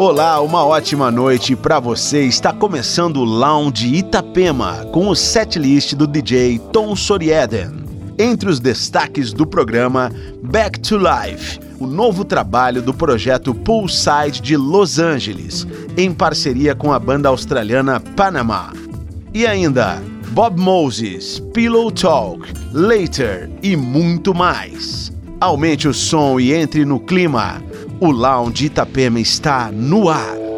Olá, uma ótima noite para você. Está começando o Lounge Itapema com o setlist do DJ Tom Sorieden. Entre os destaques do programa, Back to Life, o novo trabalho do projeto Poolside de Los Angeles, em parceria com a banda australiana Panama. E ainda, Bob Moses, Pillow Talk, Later e muito mais. Aumente o som e entre no clima. O Lounge Itapema está no ar.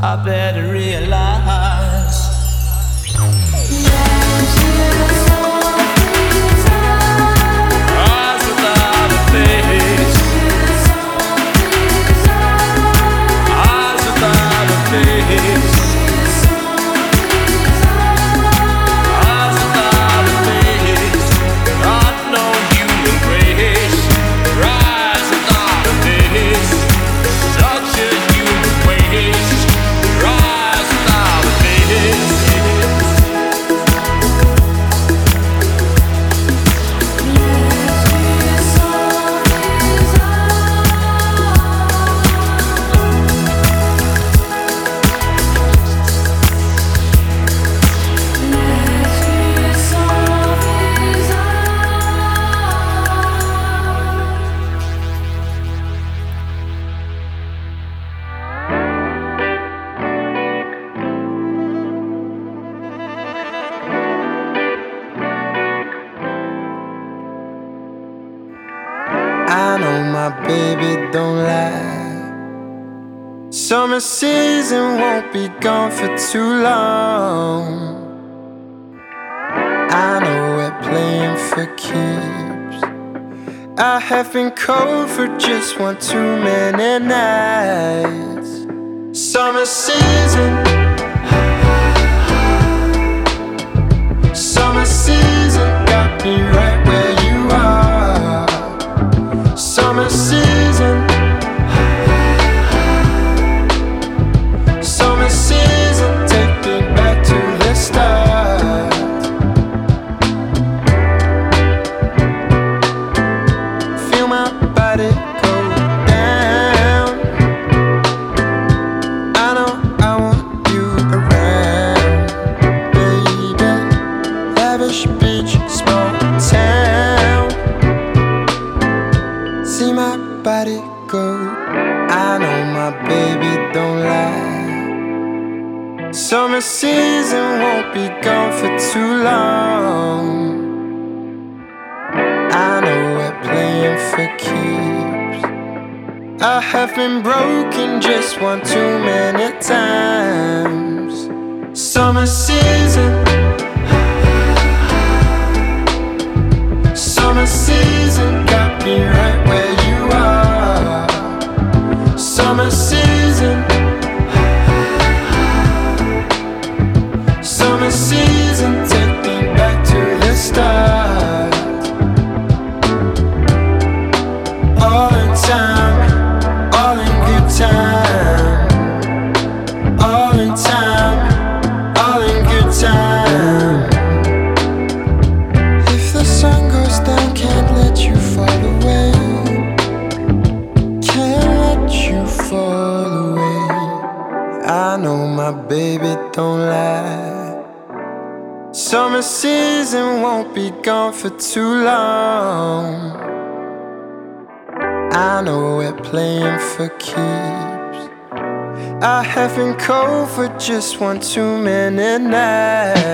I better realize. cold for just one too many nights. just one too many nights.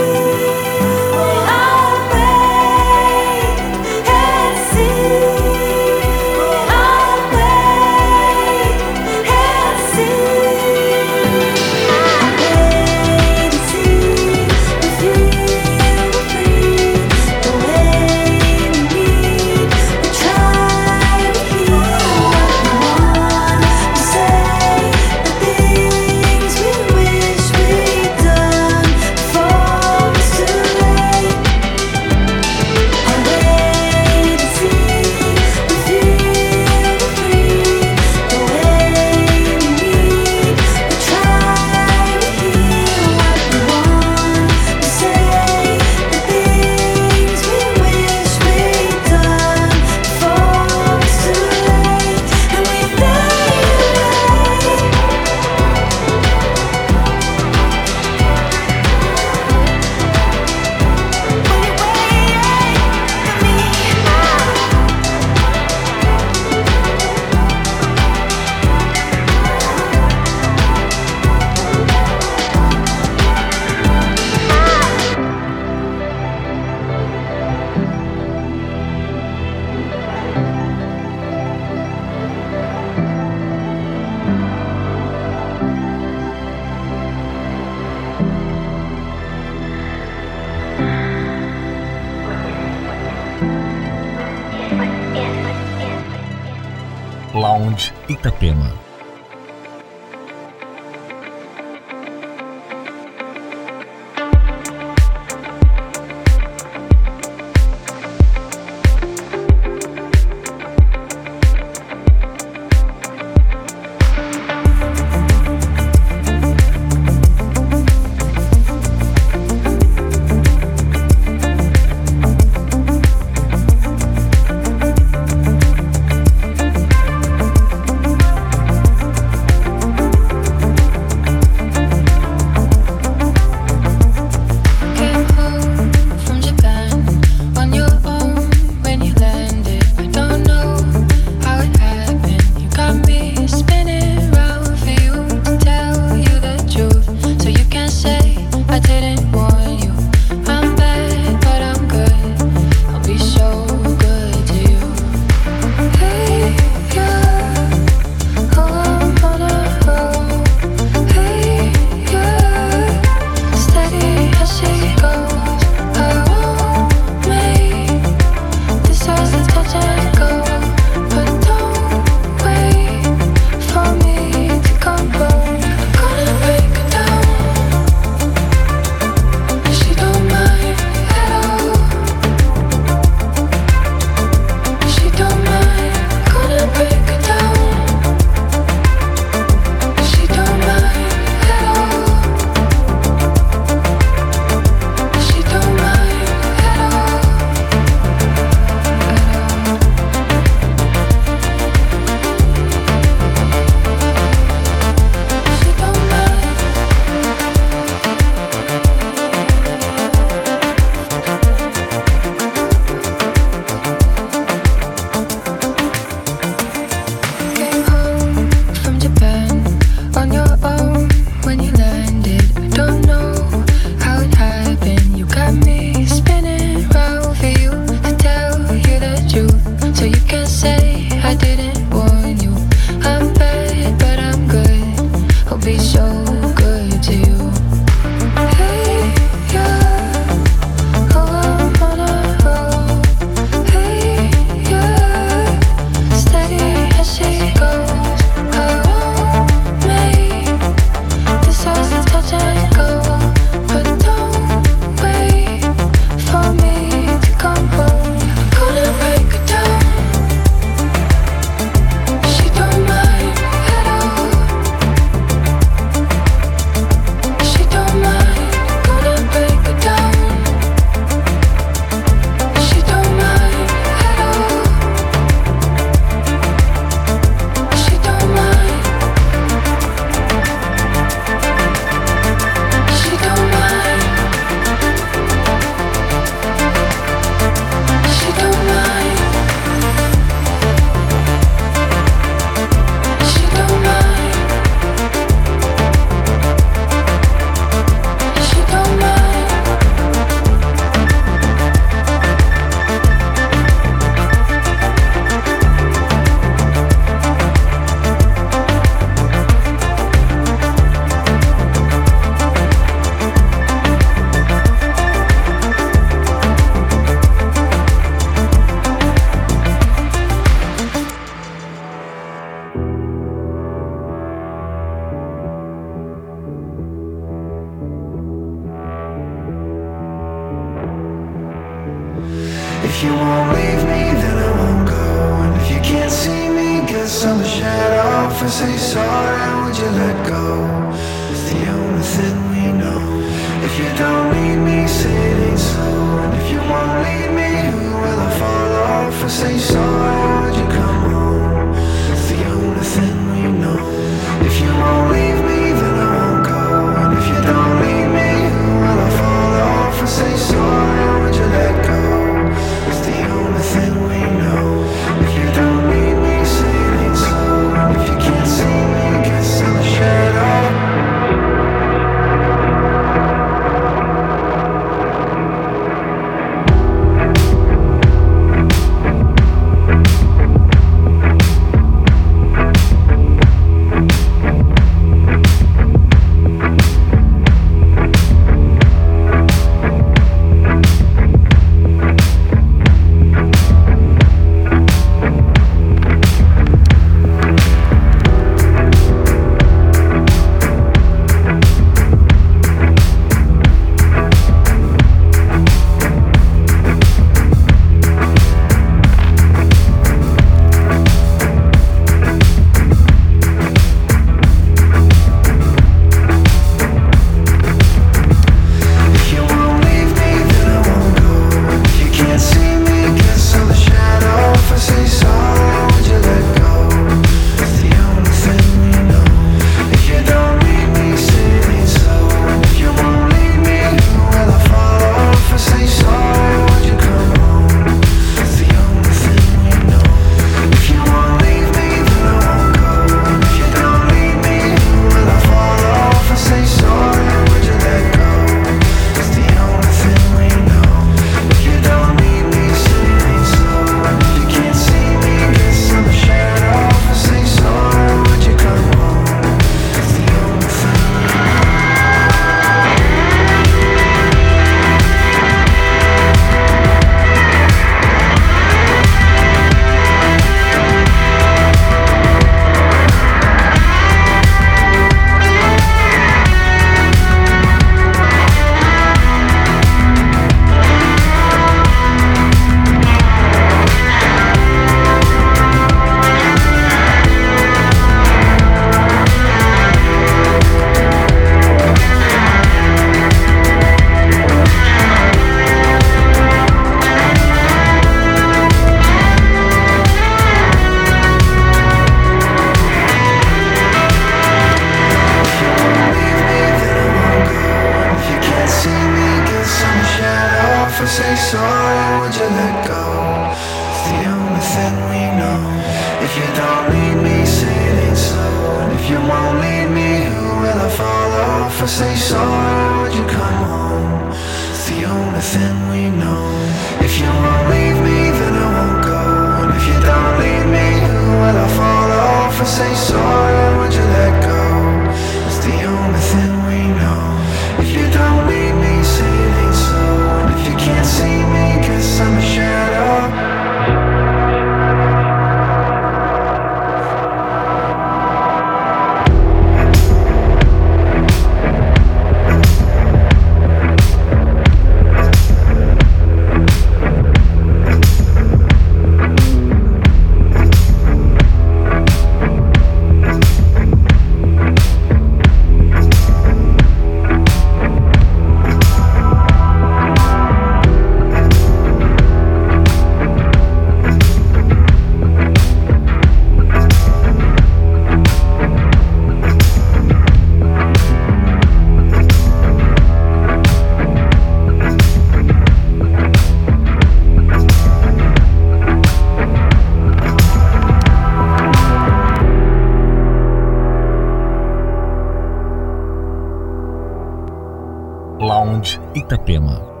Itapema.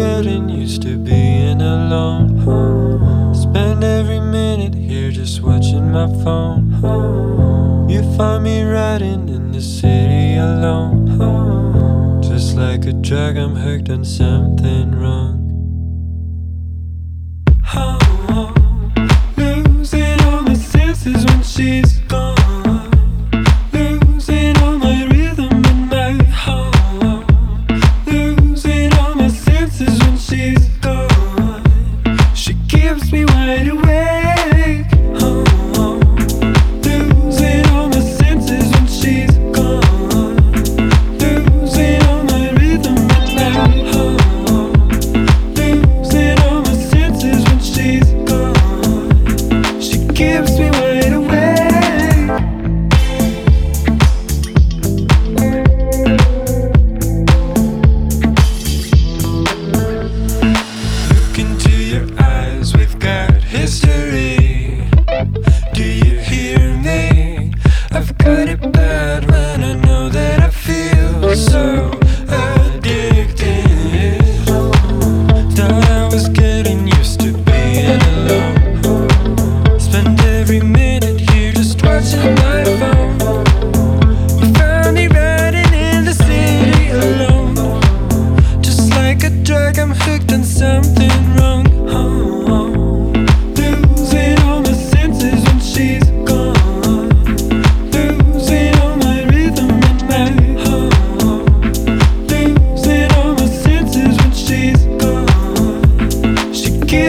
getting used to being alone. Spend every minute here just watching my phone. You find me riding in the city alone. Just like a drug, I'm hooked on something wrong.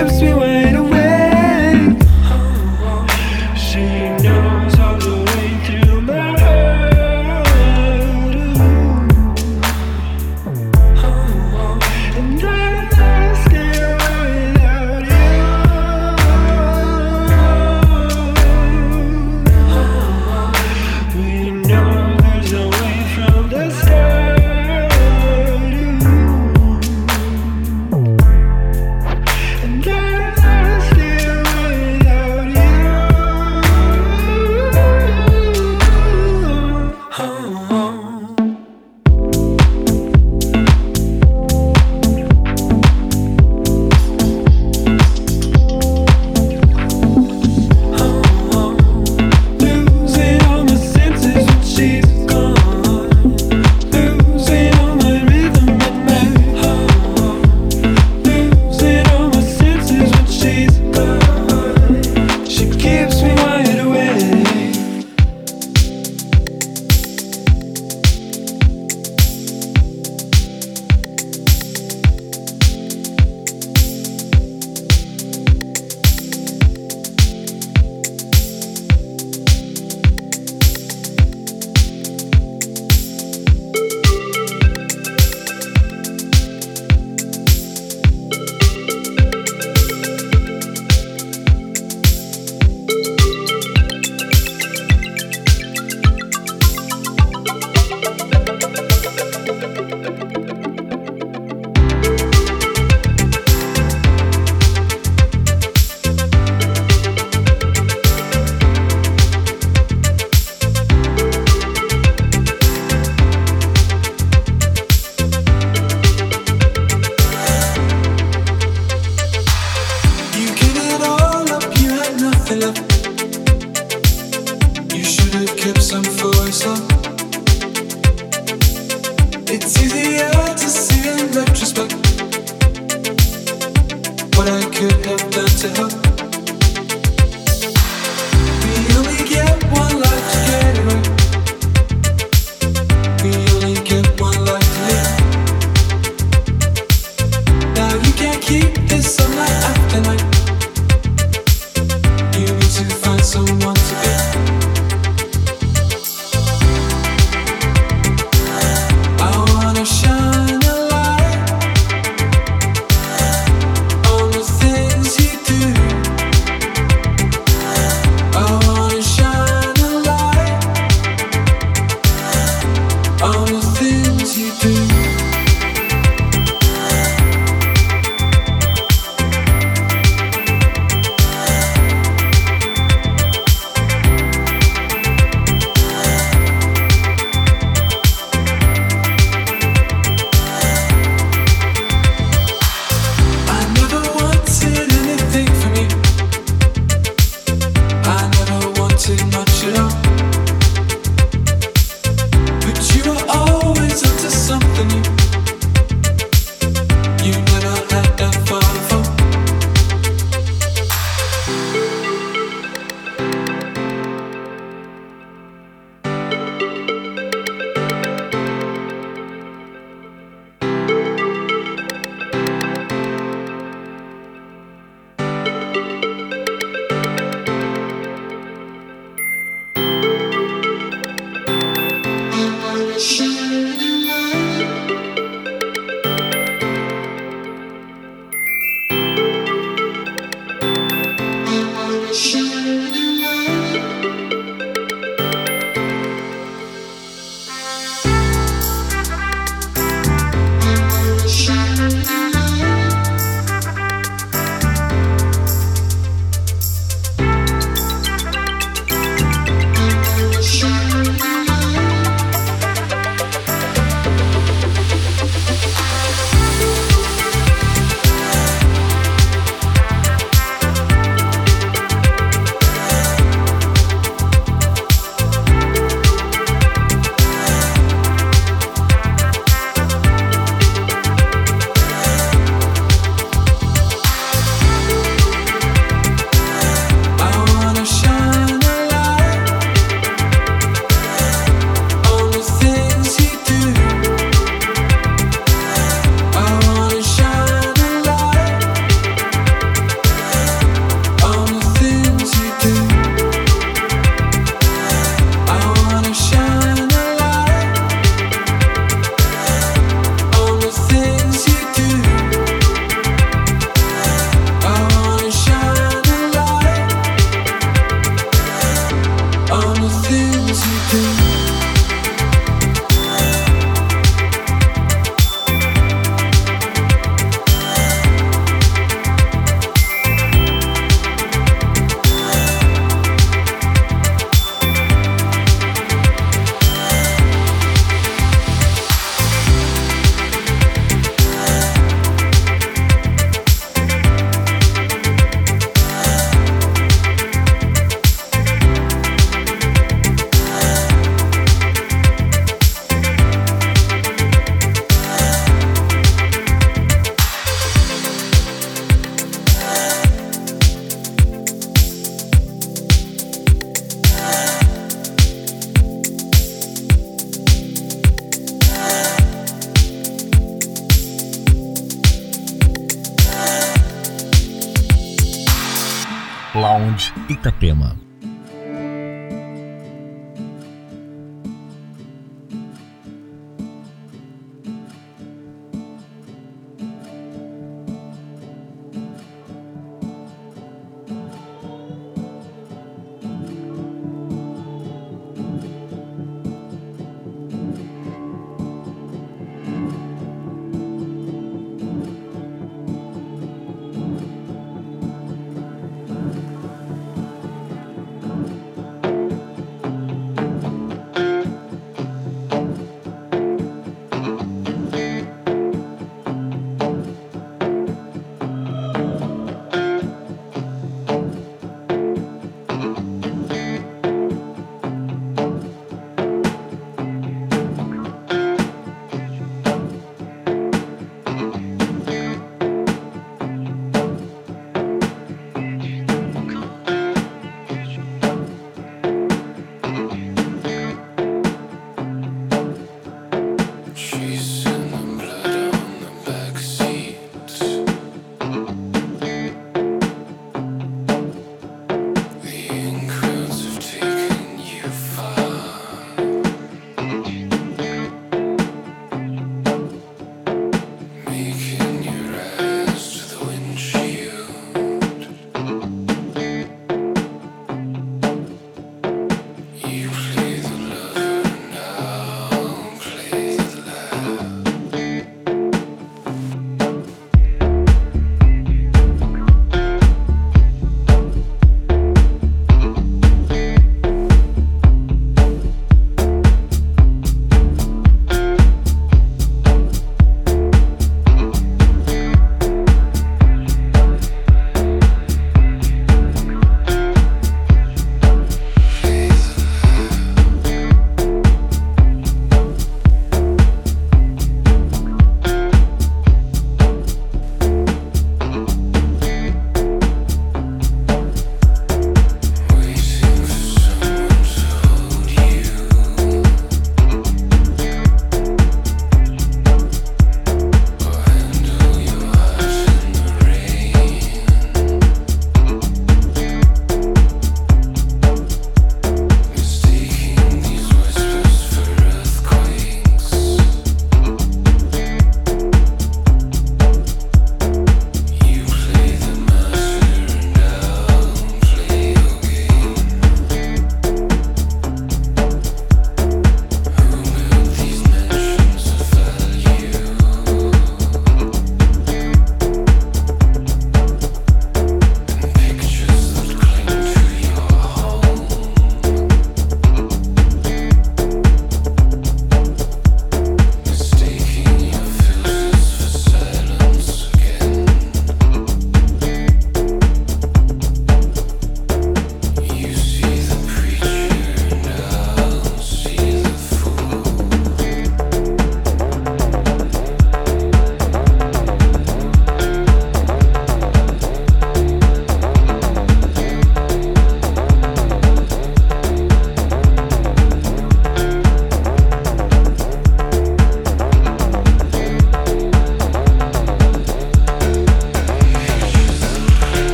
Keeps me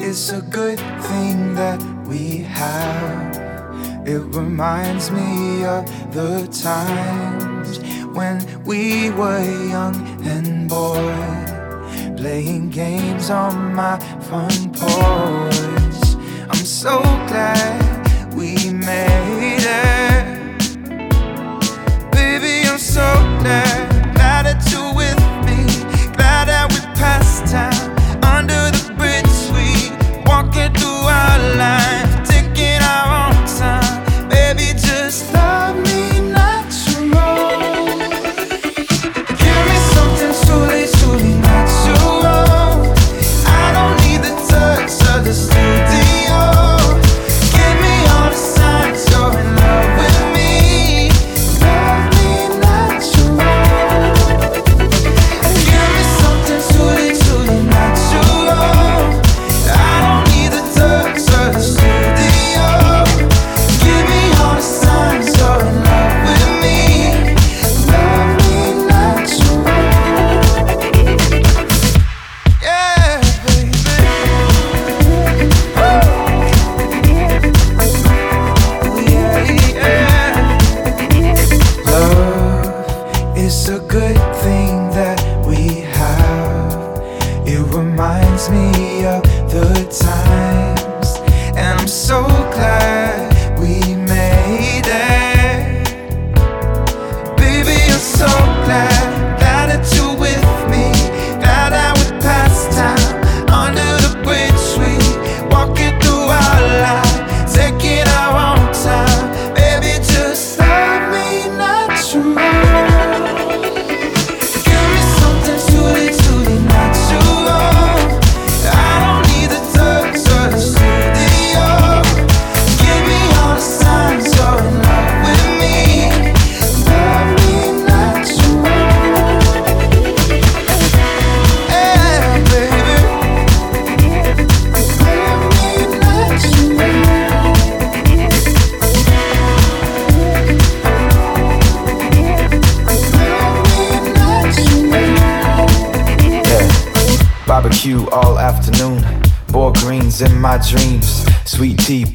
Is a good thing that we have. It reminds me of the times when we were young and bored, playing games on my front porch. I'm so glad we made it. Baby, I'm so glad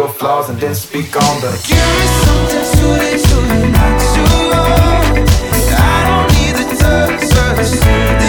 your flaws and then speak on them. I don't need the touch, touch.